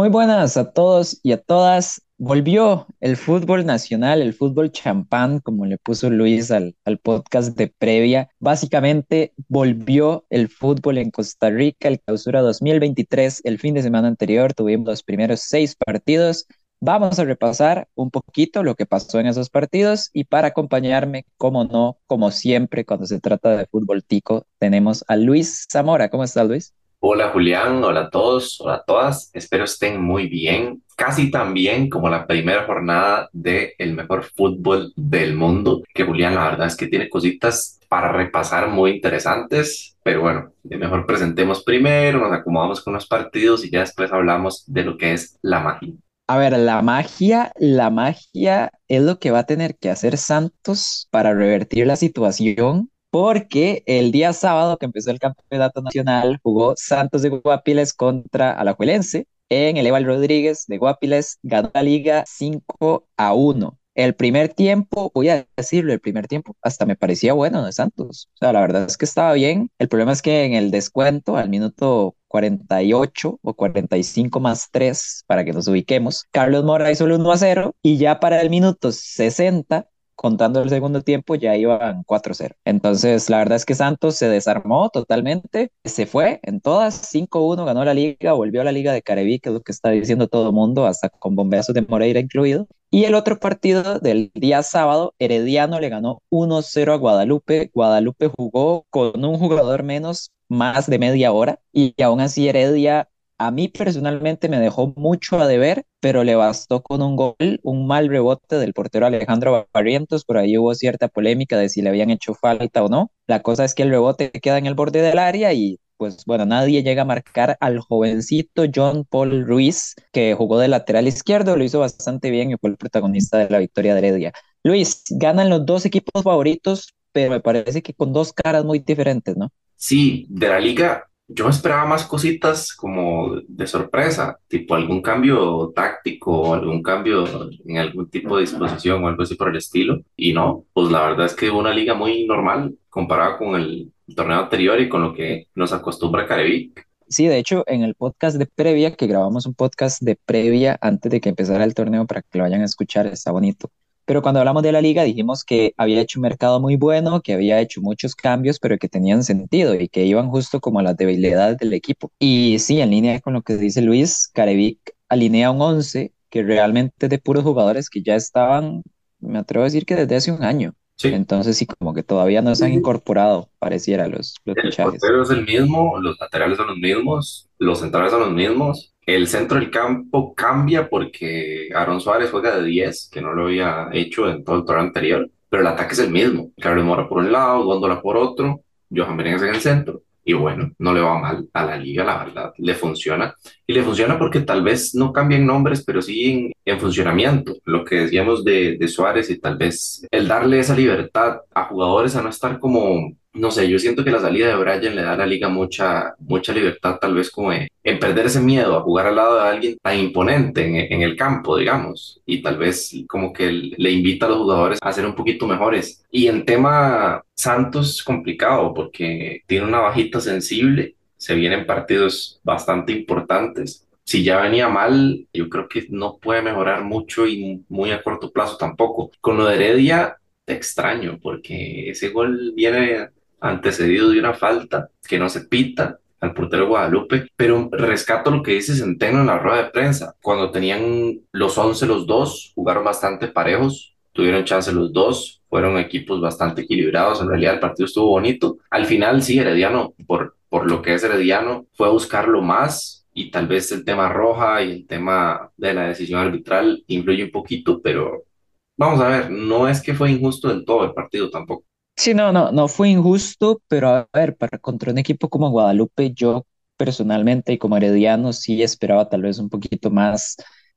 Muy buenas a todos y a todas. Volvió el fútbol nacional, el fútbol champán, como le puso Luis al, podcast de previa. Básicamente volvió el fútbol en Costa Rica, el clausura 2023. El fin de semana anterior tuvimos los primeros seis partidos. Vamos a repasar un poquito lo que pasó en esos partidos y para acompañarme, como no, como siempre, cuando se trata de fútbol tico, tenemos a Luis Zamora. ¿Cómo estás, Luis? Hola Julián, hola a todos, hola a todas, espero estén muy bien, casi tan bien como la primera jornada del el mejor fútbol del mundo, que Julián la verdad es que tiene cositas para repasar muy interesantes, pero bueno, mejor presentemos primero, nos acomodamos con los partidos y ya después hablamos de lo que es la magia. A ver, la magia, la magia es lo que va a tener que hacer Santos para revertir la situación porque el día sábado que empezó el campeonato nacional jugó Santos de Guapiles contra Alajuelense en el Eval Rodríguez de Guapiles, ganó la liga 5 a 1. El primer tiempo, voy a decirlo, el primer tiempo hasta me parecía bueno de Santos. O sea, la verdad es que estaba bien. El problema es que en el descuento, al minuto 48 o 45 más 3, para que nos ubiquemos, Carlos Mora hizo el 1 a 0 y ya para el minuto 60 contando el segundo tiempo, ya iban 4-0. Entonces, la verdad es que Santos se desarmó totalmente, se fue en todas, 5-1, ganó la liga, volvió a la liga de Careví, que es lo que está diciendo todo mundo, hasta con bombazos de Moreira incluido. Y el otro partido del día sábado, Herediano le ganó 1-0 a Guadalupe. Guadalupe jugó con un jugador menos más de media hora y aún así Heredia a mí personalmente me dejó mucho a deber, pero le bastó con un gol, un mal rebote del portero Alejandro Barrientos. Por ahí hubo cierta polémica de si le habían hecho falta o no. La cosa es que el rebote queda en el borde del área y pues bueno, nadie llega a marcar al jovencito John Paul Ruiz, que jugó de lateral izquierdo, lo hizo bastante bien y fue el protagonista de la victoria de Heredia. Luis, ganan los dos equipos favoritos, pero me parece que con dos caras muy diferentes, ¿no? Sí, de la liga yo esperaba más cositas como de sorpresa, tipo algún cambio táctico, algún cambio en algún tipo de disposición o algo así por el estilo. Y no, pues la verdad es que una liga muy normal comparada con el torneo anterior y con lo que nos acostumbra Carevic. Sí, de hecho, en el podcast de previa, que grabamos un podcast de previa antes de que empezara el torneo para que lo vayan a escuchar, está bonito. Pero cuando hablamos de la liga dijimos que había hecho un mercado muy bueno, que había hecho muchos cambios, pero que tenían sentido y que iban justo como a las debilidades del equipo. Y sí, en línea con lo que dice Luis, Carevic alinea un 11 que realmente de puros jugadores que ya estaban, me atrevo a decir que desde hace un año. Entonces sí, como que todavía no se han incorporado, pareciera, los, los el fichajes. El es el mismo, los laterales son los mismos, los centrales son los mismos, el centro del campo cambia porque Aaron Suárez juega de 10, que no lo había hecho en todo el torneo anterior, pero el ataque es el mismo. Carlos Mora por un lado, Góndola por otro, Johan Berengues en el centro. Y bueno, no le va mal a la liga, la verdad, le funciona. Y le funciona porque tal vez no cambien nombres, pero sí en, en funcionamiento. Lo que decíamos de, de Suárez y tal vez el darle esa libertad a jugadores a no estar como no sé, yo siento que la salida de Brian le da a la liga mucha, mucha libertad, tal vez como en, perder ese miedo a jugar al lado de alguien tan imponente en, el campo, digamos, y tal vez como que le invita a los jugadores a ser un poquito mejores. Y en tema Santos, complicado porque tiene una bajita sensible, se vienen partidos bastante importantes. Si ya venía mal, yo creo que no puede mejorar mucho y muy a corto plazo tampoco. Con lo de Heredia, extraño porque ese gol viene antecedido de una falta que no se pita al portero Guadalupe, pero rescato lo que dice Centeno en la rueda de prensa. Cuando tenían los 11 los dos, jugaron bastante parejos, tuvieron chance los dos, fueron equipos bastante equilibrados, en realidad el partido estuvo bonito. Al final sí, Herediano, por, por lo que es Herediano, fue a buscarlo más y tal vez el tema roja y el tema de la decisión arbitral influye un poquito, pero vamos a ver, no es que fue injusto del todo el partido tampoco. Sí, no, no, no fue injusto, pero a ver, para contra un equipo como Guadalupe, yo personalmente y como Herediano sí esperaba tal vez un poquito más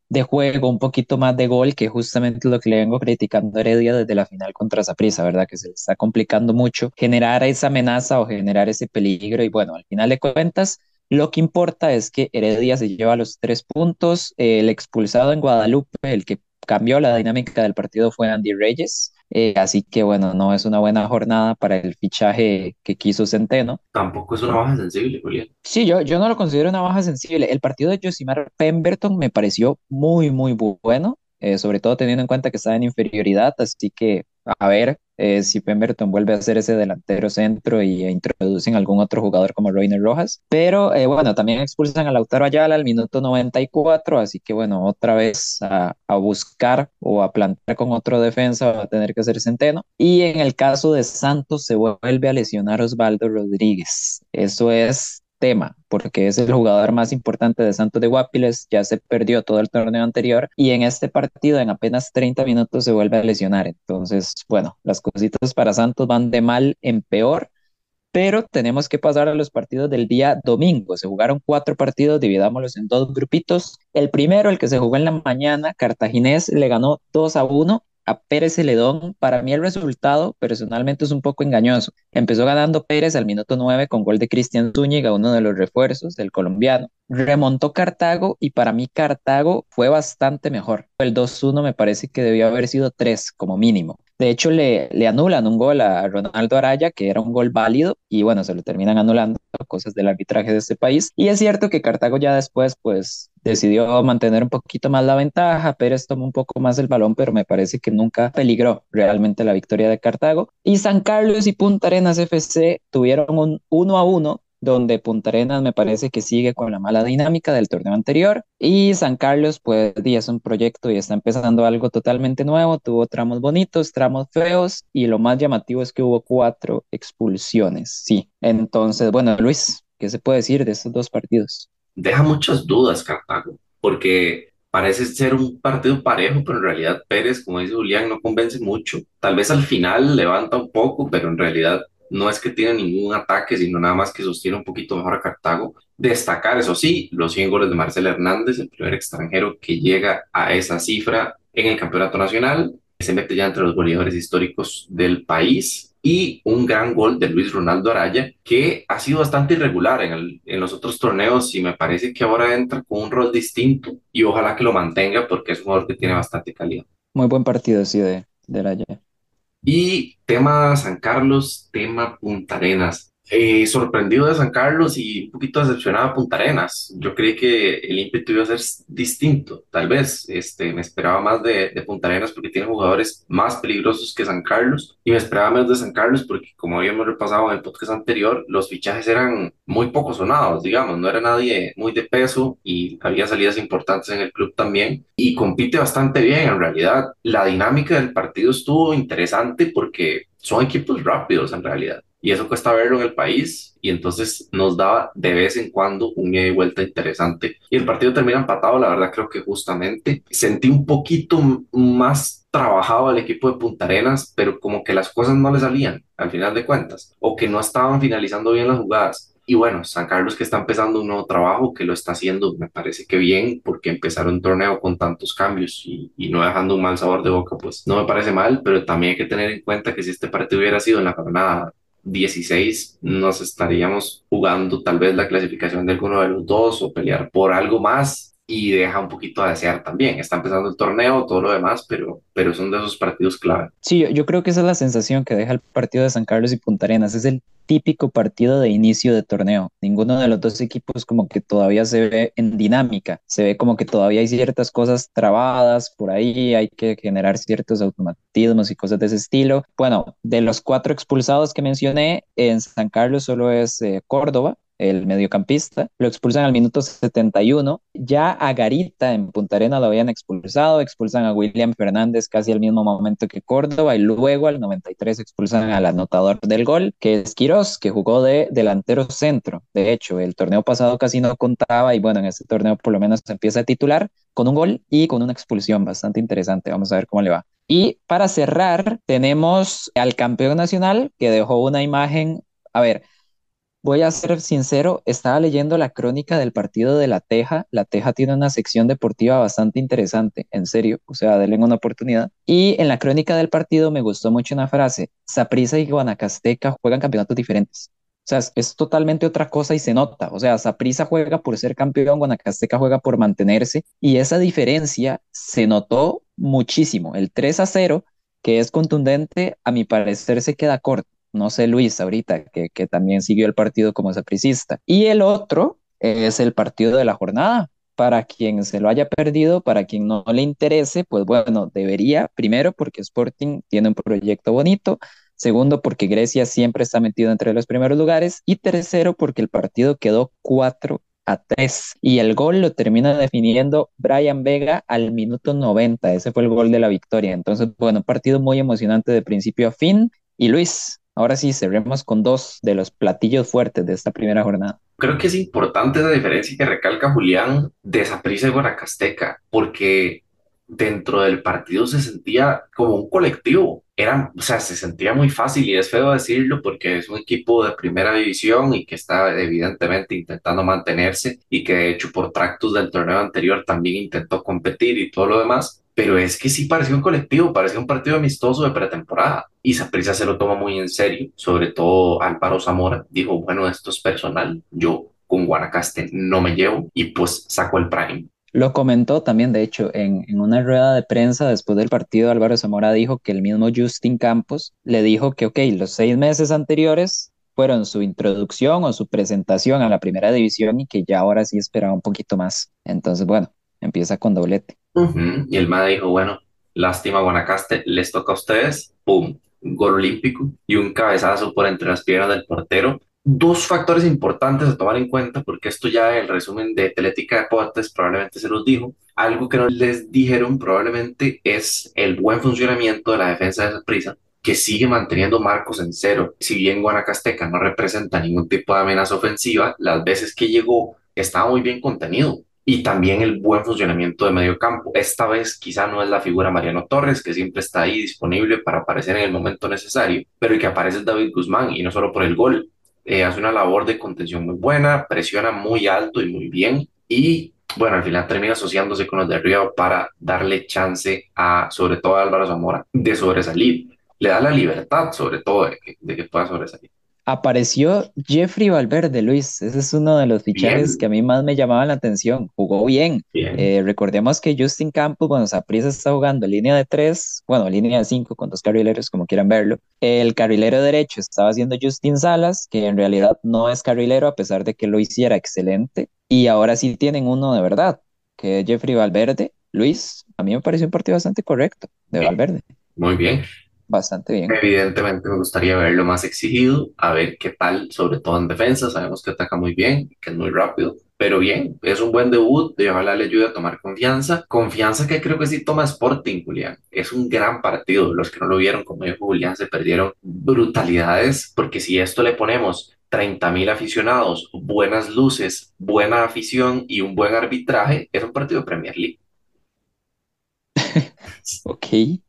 de juego, un poquito más de gol, que justamente lo que le vengo criticando a Heredia desde la final contra Zaprisa, ¿verdad? Que se le está complicando mucho generar esa amenaza o generar ese peligro. Y bueno, al final de cuentas, lo que importa es que Heredia se lleva los tres puntos. El expulsado en Guadalupe, el que cambió la dinámica del partido fue Andy Reyes Eh, así que bueno, no es una buena jornada para el fichaje que quiso Centeno. Tampoco es una baja sensible, Julián. Sí, yo, yo no lo considero una baja sensible. El partido de Josimar Pemberton me pareció muy, muy bueno. Eh, sobre todo teniendo en cuenta que está en inferioridad, así que a ver eh, si Pemberton vuelve a ser ese delantero centro y introducen algún otro jugador como Reiner Rojas. Pero eh, bueno, también expulsan a Lautaro Ayala al minuto 94, así que bueno, otra vez a, a, buscar o a plantar con otro defensa va a tener que ser Centeno. Y en el caso de Santos se vuelve a lesionar Osvaldo Rodríguez. Eso es tema, porque es el jugador más importante de Santos de Guapiles, ya se perdió todo el torneo anterior y en este partido en apenas 30 minutos se vuelve a lesionar. Entonces, bueno, las cositas para Santos van de mal en peor, pero tenemos que pasar a los partidos del día domingo. Se jugaron cuatro partidos, dividámoslos en dos grupitos. El primero, el que se jugó en la mañana, Cartaginés le ganó 2 a 1 a Pérez Celedón, para mí el resultado personalmente es un poco engañoso. Empezó ganando Pérez al minuto 9 con gol de Cristian Zúñiga, uno de los refuerzos del colombiano. Remontó Cartago y para mí Cartago fue bastante mejor. El 2-1 me parece que debió haber sido 3 como mínimo. De hecho, le, le anulan un gol a Ronaldo Araya, que era un gol válido, y bueno, se lo terminan anulando, cosas del arbitraje de este país. Y es cierto que Cartago ya después, pues, decidió mantener un poquito más la ventaja. Pérez tomó un poco más el balón, pero me parece que nunca peligró realmente la victoria de Cartago. Y San Carlos y Punta Arenas FC tuvieron un 1 a 1 donde Punta Arenas me parece que sigue con la mala dinámica del torneo anterior y San Carlos pues es un proyecto y está empezando algo totalmente nuevo, tuvo tramos bonitos, tramos feos y lo más llamativo es que hubo cuatro expulsiones, sí. Entonces, bueno, Luis, ¿qué se puede decir de estos dos partidos? Deja muchas dudas Cartago, porque parece ser un partido parejo, pero en realidad Pérez, como dice Julián, no convence mucho. Tal vez al final levanta un poco, pero en realidad no es que tiene ningún ataque, sino nada más que sostiene un poquito mejor a Cartago. Destacar, eso sí, los 100 goles de Marcel Hernández, el primer extranjero que llega a esa cifra en el campeonato nacional, se mete ya entre los goleadores históricos del país y un gran gol de Luis Ronaldo Araya, que ha sido bastante irregular en, los otros torneos y me parece que ahora entra con un rol distinto y ojalá que lo mantenga porque es un jugador que tiene bastante calidad. Muy buen partido, sí, de Araya. Y tema San Carlos, tema Punta Arenas. Eh, sorprendido de San Carlos y un poquito decepcionado de Punta Arenas. Yo creí que el ímpetu iba a ser distinto, tal vez. Este, me esperaba más de, de, Punta Arenas porque tiene jugadores más peligrosos que San Carlos y me esperaba menos de San Carlos porque, como habíamos repasado en el podcast anterior, los fichajes eran muy poco sonados, digamos, no era nadie muy de peso y había salidas importantes en el club también y compite bastante bien en realidad. La dinámica del partido estuvo interesante porque son equipos rápidos en realidad y eso cuesta verlo en el país y entonces nos daba de vez en cuando un ida y vuelta interesante. Y el partido termina empatado la verdad creo que justamente. Sentí un poquito más trabajado al equipo de Punta Arenas pero como que las cosas no le salían al final de cuentas o que no estaban finalizando bien las jugadas. Y bueno, San Carlos que está empezando un nuevo trabajo, que lo está haciendo, me parece que bien, porque empezar un torneo con tantos cambios y, y, no dejando un mal sabor de boca, pues no me parece mal, pero también hay que tener en cuenta que si este partido hubiera sido en la jornada 16 nos estaríamos jugando tal vez la clasificación de alguno de los dos o pelear por algo más y deja un poquito a desear también. Está empezando el torneo, todo lo demás, pero, pero son de esos partidos clave. Sí, yo, creo que esa es la sensación que deja el partido de San Carlos y Punta Arenas. Es el típico partido de inicio de torneo. Ninguno de los dos equipos como que todavía se ve en dinámica. Se ve como que todavía hay ciertas cosas trabadas por ahí, hay que generar ciertos automatismos y cosas de ese estilo. Bueno, de los cuatro expulsados que mencioné, en San Carlos solo es eh, Córdoba, el mediocampista, lo expulsan al minuto 71. Ya a Garita en Punta Arena lo habían expulsado, expulsan a William Fernández casi al mismo momento que Córdoba y luego al 93 expulsan al anotador del gol, que es Quirós, que jugó de delantero centro. De hecho, el torneo pasado casi no contaba y bueno, en este torneo por lo menos empieza a titular con un gol y con una expulsión bastante interesante. Vamos a ver cómo le va. Y para cerrar, tenemos al campeón nacional que dejó una imagen, a ver, Voy a ser sincero, estaba leyendo la crónica del partido de La Teja. La Teja tiene una sección deportiva bastante interesante, en serio, o sea, denle una oportunidad. Y en la crónica del partido me gustó mucho una frase, Saprissa y Guanacasteca juegan campeonatos diferentes. O sea, es, totalmente otra cosa y se nota. O sea, Saprissa juega por ser campeón, Guanacasteca juega por mantenerse y esa diferencia se notó muchísimo. El 3 a 0 que es contundente, a mi parecer se queda corto. No sé, Luis, ahorita, que, que también siguió el partido como sapricista. Y el otro es el partido de la jornada. Para quien se lo haya perdido, para quien no le interese, pues bueno, debería, primero porque Sporting tiene un proyecto bonito, segundo porque Grecia siempre está metido entre los primeros lugares y tercero porque el partido quedó 4 a 3 y el gol lo termina definiendo Brian Vega al minuto 90, ese fue el gol de la victoria. Entonces, bueno, partido muy emocionante de principio a fin y Luis, ahora sí cerremos con dos de los platillos fuertes de esta primera jornada. Creo que es importante la diferencia que recalca Julián de Saprissa y Guanacasteca, porque dentro del partido se sentía como un colectivo. Era, o sea, se sentía muy fácil y es feo decirlo porque es un equipo de primera división y que está evidentemente intentando mantenerse y que de hecho por tractos del torneo anterior también intentó competir y todo lo demás. Pero es que sí parecía un colectivo, parecía un partido amistoso de pretemporada. Y Saprissa se lo toma muy en serio, sobre todo Álvaro Zamora dijo, bueno, esto es personal, yo con Guanacaste no me llevo y pues sacó el prime. Lo comentó también, de hecho, en, una rueda de prensa después del partido, Álvaro Zamora dijo que el mismo Justin Campos le dijo que, ok, los seis meses anteriores fueron su introducción o su presentación a la primera división y que ya ahora sí esperaba un poquito más. Entonces, bueno, empieza con doblete. Y el MAD dijo, bueno, lástima Guanacaste, les toca a ustedes, ¡pum! Gol olímpico y un cabezazo por entre las piernas del portero dos factores importantes a tomar en cuenta, porque esto ya el resumen de Atlética Deportes probablemente se los dijo. Algo que no les dijeron probablemente es el buen funcionamiento de la defensa de prisa que sigue manteniendo marcos en cero. Si bien Guanacasteca no representa ningún tipo de amenaza ofensiva, las veces que llegó estaba muy bien contenido. Y también el buen funcionamiento de medio campo. Esta vez quizá no es la figura Mariano Torres, que siempre está ahí disponible para aparecer en el momento necesario, pero el que aparece David Guzmán, y no solo por el gol, eh, hace una labor de contención muy buena, presiona muy alto y muy bien y bueno, al final termina asociándose con los de arriba para darle chance a, sobre todo a Álvaro Zamora, de sobresalir. Le da la libertad, sobre todo, de de que pueda sobresalir. Apareció Jeffrey Valverde, Luis. Ese es uno de los fichajes que a mí más me llamaban la atención. Jugó bien. Eh, recordemos que Justin Campos, bueno, Saprissa está jugando línea de tres, bueno, línea de cinco con dos carrileros, como quieran verlo. El carrilero derecho estaba haciendo Justin Salas, que en realidad no es carrilero, a pesar de que lo hiciera excelente. Y ahora sí tienen uno de verdad, que es Jeffrey Valverde. Luis, a mí me pareció un partido bastante correcto de Valverde. Muy bien bastante bien. Evidentemente me gustaría verlo más exigido, a ver qué tal, sobre todo en defensa. Sabemos que ataca muy bien, que es muy rápido, pero bien, es un buen debut y ojalá le ayude a tomar confianza. Confianza que creo que sí toma Sporting, Julián. Es un gran partido. Los que no lo vieron, como dijo Julián, se perdieron brutalidades, porque si esto le ponemos 30 mil aficionados, buenas luces, buena afición y un buen arbitraje, es un partido de Premier League. ok.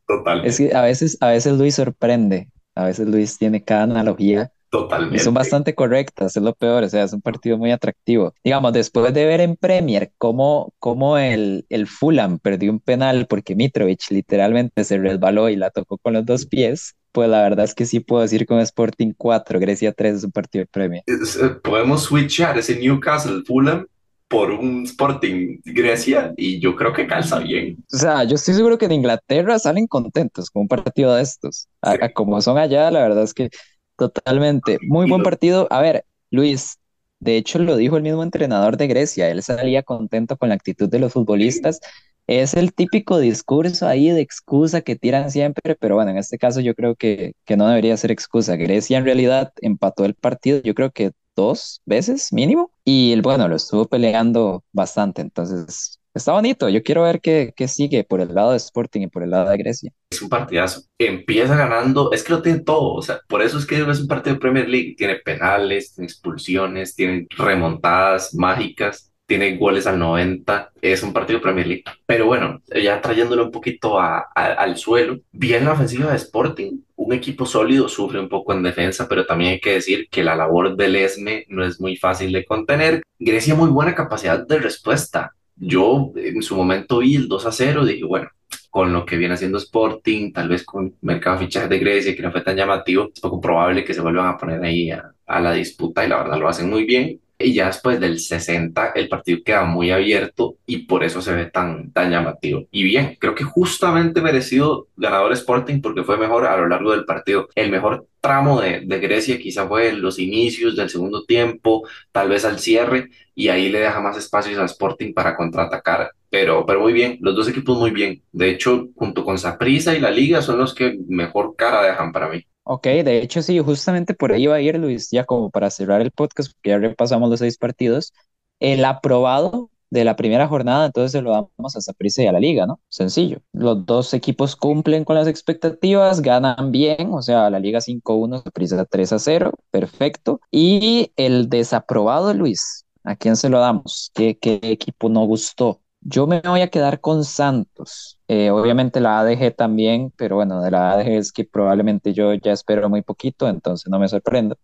Total. Es que a veces, a veces Luis sorprende, a veces Luis tiene cada analogía. Totalmente. Y son bastante correctas, es lo peor, o sea, es un partido muy atractivo. Digamos, después de ver en Premier cómo, cómo el, el Fulham perdió un penal porque Mitrovic literalmente se resbaló y la tocó con los dos pies, pues la verdad es que sí puedo decir con Sporting 4, Grecia 3 es un partido de Premier. Eh, podemos switchar ese Newcastle Fulham por un Sporting Grecia y yo creo que calza bien. O sea, yo estoy seguro que en Inglaterra salen contentos con un partido de estos. como son allá, la verdad es que totalmente. Muy buen partido. A ver, Luis, de hecho lo dijo el mismo entrenador de Grecia, él salía contento con la actitud de los futbolistas. Es el típico discurso ahí de excusa que tiran siempre, pero bueno, en este caso yo creo que, que no debería ser excusa. Grecia en realidad empató el partido, yo creo que dos veces mínimo. Y bueno, lo estuvo peleando bastante. Entonces, está bonito. Yo quiero ver qué, qué, sigue por el lado de Sporting y por el lado de Grecia. Es un partidazo. Empieza ganando. Es que lo tiene todo. O sea, por eso es que es un partido de Premier League. Tiene penales, tiene expulsiones, tiene remontadas mágicas tiene goles al 90, es un partido Premier League. Pero bueno, ya trayéndolo un poquito al suelo, bien la ofensiva de Sporting, un equipo sólido sufre un poco en defensa, pero también hay que decir que la labor del ESME no es muy fácil de contener. Grecia muy buena capacidad de respuesta. Yo en su momento vi el 2 a 0, dije, bueno, con lo que viene haciendo Sporting, tal vez con mercado de de Grecia, que no fue tan llamativo, es poco probable que se vuelvan a poner ahí a la disputa y la verdad lo hacen muy bien y ya después del 60 el partido queda muy abierto y por eso se ve tan, tan llamativo. Y bien, creo que justamente merecido ganador Sporting porque fue mejor a lo largo del partido. El mejor tramo de, de Grecia quizá fue en los inicios del segundo tiempo, tal vez al cierre, y ahí le deja más espacios a Sporting para contraatacar. Pero, pero muy bien, los dos equipos muy bien. De hecho, junto con Saprissa y la Liga son los que mejor cara dejan para mí. Ok, de hecho sí, justamente por ahí va a ir Luis, ya como para cerrar el podcast, porque ya repasamos los seis partidos, el aprobado de la primera jornada, entonces se lo damos a Saprissa y a la liga, ¿no? Sencillo. Los dos equipos cumplen con las expectativas, ganan bien, o sea, la liga 5-1, Saprissa 3-0, perfecto. Y el desaprobado, Luis, ¿a quién se lo damos? ¿Qué, qué equipo no gustó? Yo me voy a quedar con Santos. Eh, obviamente la ADG también, pero bueno, de la ADG es que probablemente yo ya espero muy poquito, entonces no me sorprendo.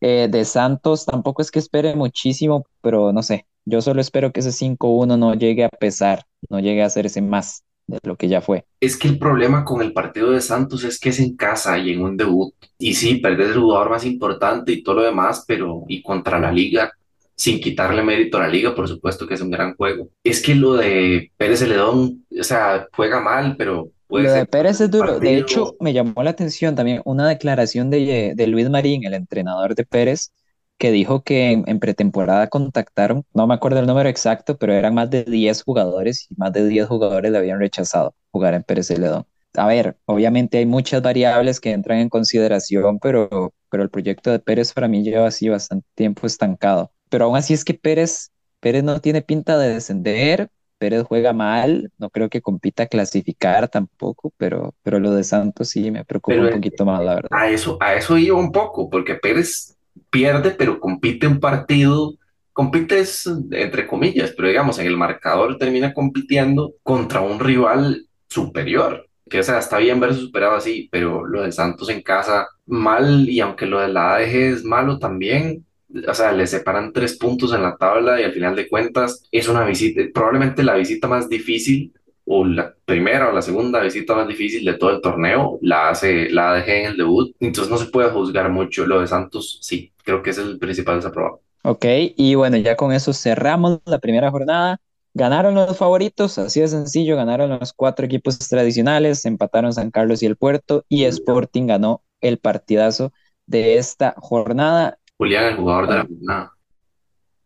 Eh, de Santos tampoco es que espere muchísimo, pero no sé, yo solo espero que ese 5-1 no llegue a pesar, no llegue a hacerse más de lo que ya fue. Es que el problema con el partido de Santos es que es en casa y en un debut. Y sí, perder el jugador más importante y todo lo demás, pero y contra la liga, sin quitarle mérito a la liga, por supuesto que es un gran juego. Es que lo de Pérez Celedón, o sea, juega mal, pero puede Lo de ser Pérez es duro. De hecho, me llamó la atención también una declaración de, de Luis Marín, el entrenador de Pérez, que dijo que en, en pretemporada contactaron, no me acuerdo el número exacto, pero eran más de 10 jugadores y más de 10 jugadores le habían rechazado jugar en Pérez Celedón. A ver, obviamente hay muchas variables que entran en consideración, pero, pero el proyecto de Pérez para mí lleva así bastante tiempo estancado. Pero aún así es que Pérez, Pérez no tiene pinta de descender, Pérez juega mal, no creo que compita a clasificar tampoco, pero, pero lo de Santos sí me preocupa Pero un poquito más, la verdad. a eso, a eso iba un poco, porque Pérez pierde, pero compite un partido, compite es, entre comillas, pero digamos, en el marcador termina compitiendo contra un rival superior. Que o sea, está bien verse superado así, pero lo de Santos en casa, mal, y aunque lo de la ADG es malo también, o sea, le separan tres puntos en la tabla y al final de cuentas es una visita, probablemente la visita más difícil o la primera o la segunda visita más difícil de todo el torneo, la hace la ADG en el debut, entonces no se puede juzgar mucho. Lo de Santos, sí, creo que es el principal desaprobado. Ok, y bueno, ya con eso cerramos la primera jornada. Ganaron los favoritos, así de sencillo, ganaron los cuatro equipos tradicionales, empataron San Carlos y el Puerto, y Sporting ganó el partidazo de esta jornada. Julián, el jugador de la jornada,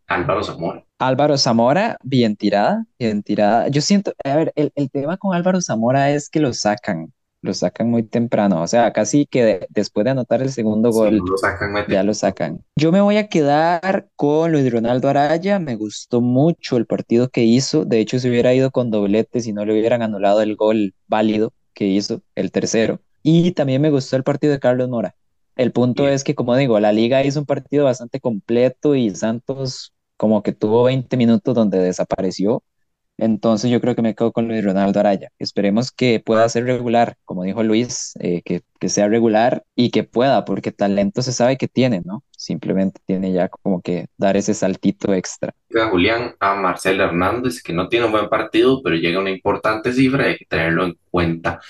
Álvaro Zamora. Álvaro Zamora, bien tirada, bien tirada. Yo siento, a ver, el, el tema con Álvaro Zamora es que lo sacan, lo sacan muy temprano, o sea, casi que de- después de anotar el segundo gol, lo sacan, ya lo sacan. Yo me voy a quedar con Luis Ronaldo Araya, me gustó mucho el partido que hizo, de hecho se hubiera ido con doblete si no le hubieran anulado el gol válido que hizo, el tercero. Y también me gustó el partido de Carlos Mora. El punto es que, como digo, la liga hizo un partido bastante completo y Santos como que tuvo 20 minutos donde desapareció. Entonces yo creo que me quedo con Luis Ronaldo Araya. Esperemos que pueda ser regular, como dijo Luis, eh, que, que sea regular y que pueda, porque talento se sabe que tiene, ¿no? Simplemente tiene ya como que dar ese saltito extra. a Julián, a Marcel Hernández, que no tiene un buen partido, pero llega a una importante cifra, hay que tenerlo en cuenta.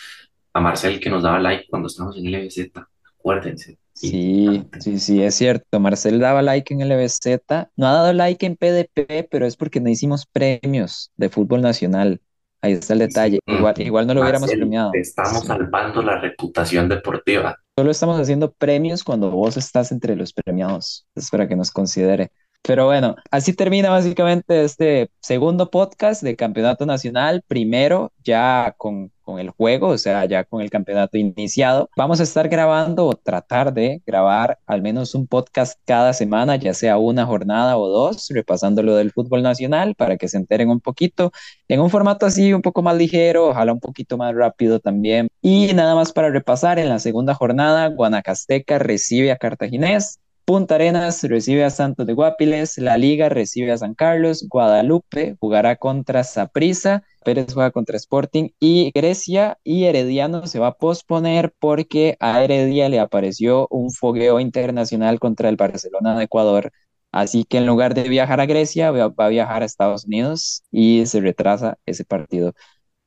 A Marcel, que nos daba like cuando estábamos en LBZ, acuérdense. Sí, sí, sí, es cierto. Marcel daba like en LBZ, no ha dado like en PDP, pero es porque no hicimos premios de fútbol nacional. Ahí está el detalle. Igual, Mm, igual no lo hubiéramos premiado. te estamos salvando la reputación deportiva. Solo estamos haciendo premios cuando vos estás entre los premiados. Es para que nos considere. Pero bueno, así termina básicamente este segundo podcast de Campeonato Nacional. Primero, ya con, con el juego, o sea, ya con el campeonato iniciado. Vamos a estar grabando o tratar de grabar al menos un podcast cada semana, ya sea una jornada o dos, repasando lo del fútbol nacional para que se enteren un poquito en un formato así un poco más ligero, ojalá un poquito más rápido también. Y nada más para repasar, en la segunda jornada, Guanacasteca recibe a Cartaginés, Punta Arenas recibe a Santos de Guapiles, La Liga recibe a San Carlos, Guadalupe jugará contra Saprissa, Pérez juega contra Sporting y Grecia y Herediano se va a posponer porque a Heredia le apareció un fogueo internacional contra el Barcelona de Ecuador. Así que en lugar de viajar a Grecia, va va a viajar a Estados Unidos y se retrasa ese partido.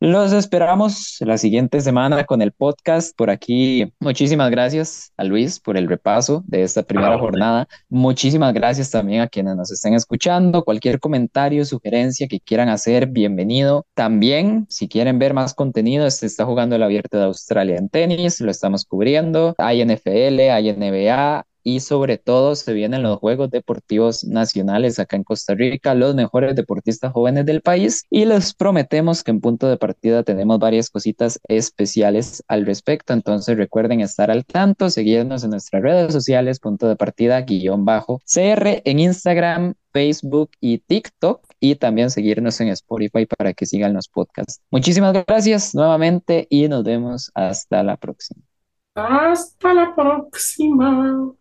Los esperamos la siguiente semana con el podcast. Por aquí, muchísimas gracias a Luis por el repaso de esta primera jornada. Muchísimas gracias también a quienes nos estén escuchando. Cualquier comentario, sugerencia que quieran hacer, bienvenido. También, si quieren ver más contenido, se está jugando el Abierto de Australia en tenis, lo estamos cubriendo. Hay NFL, hay NBA, y sobre todo se vienen los Juegos Deportivos Nacionales acá en Costa Rica, los mejores deportistas jóvenes del país y les prometemos que en punto de partida tenemos varias cositas especiales al respecto, entonces recuerden estar al tanto, seguirnos en nuestras redes sociales, punto de partida guion bajo CR en Instagram, Facebook y TikTok y también seguirnos en Spotify para que sigan los podcasts. Muchísimas gracias nuevamente y nos vemos hasta la próxima. Hasta la próxima.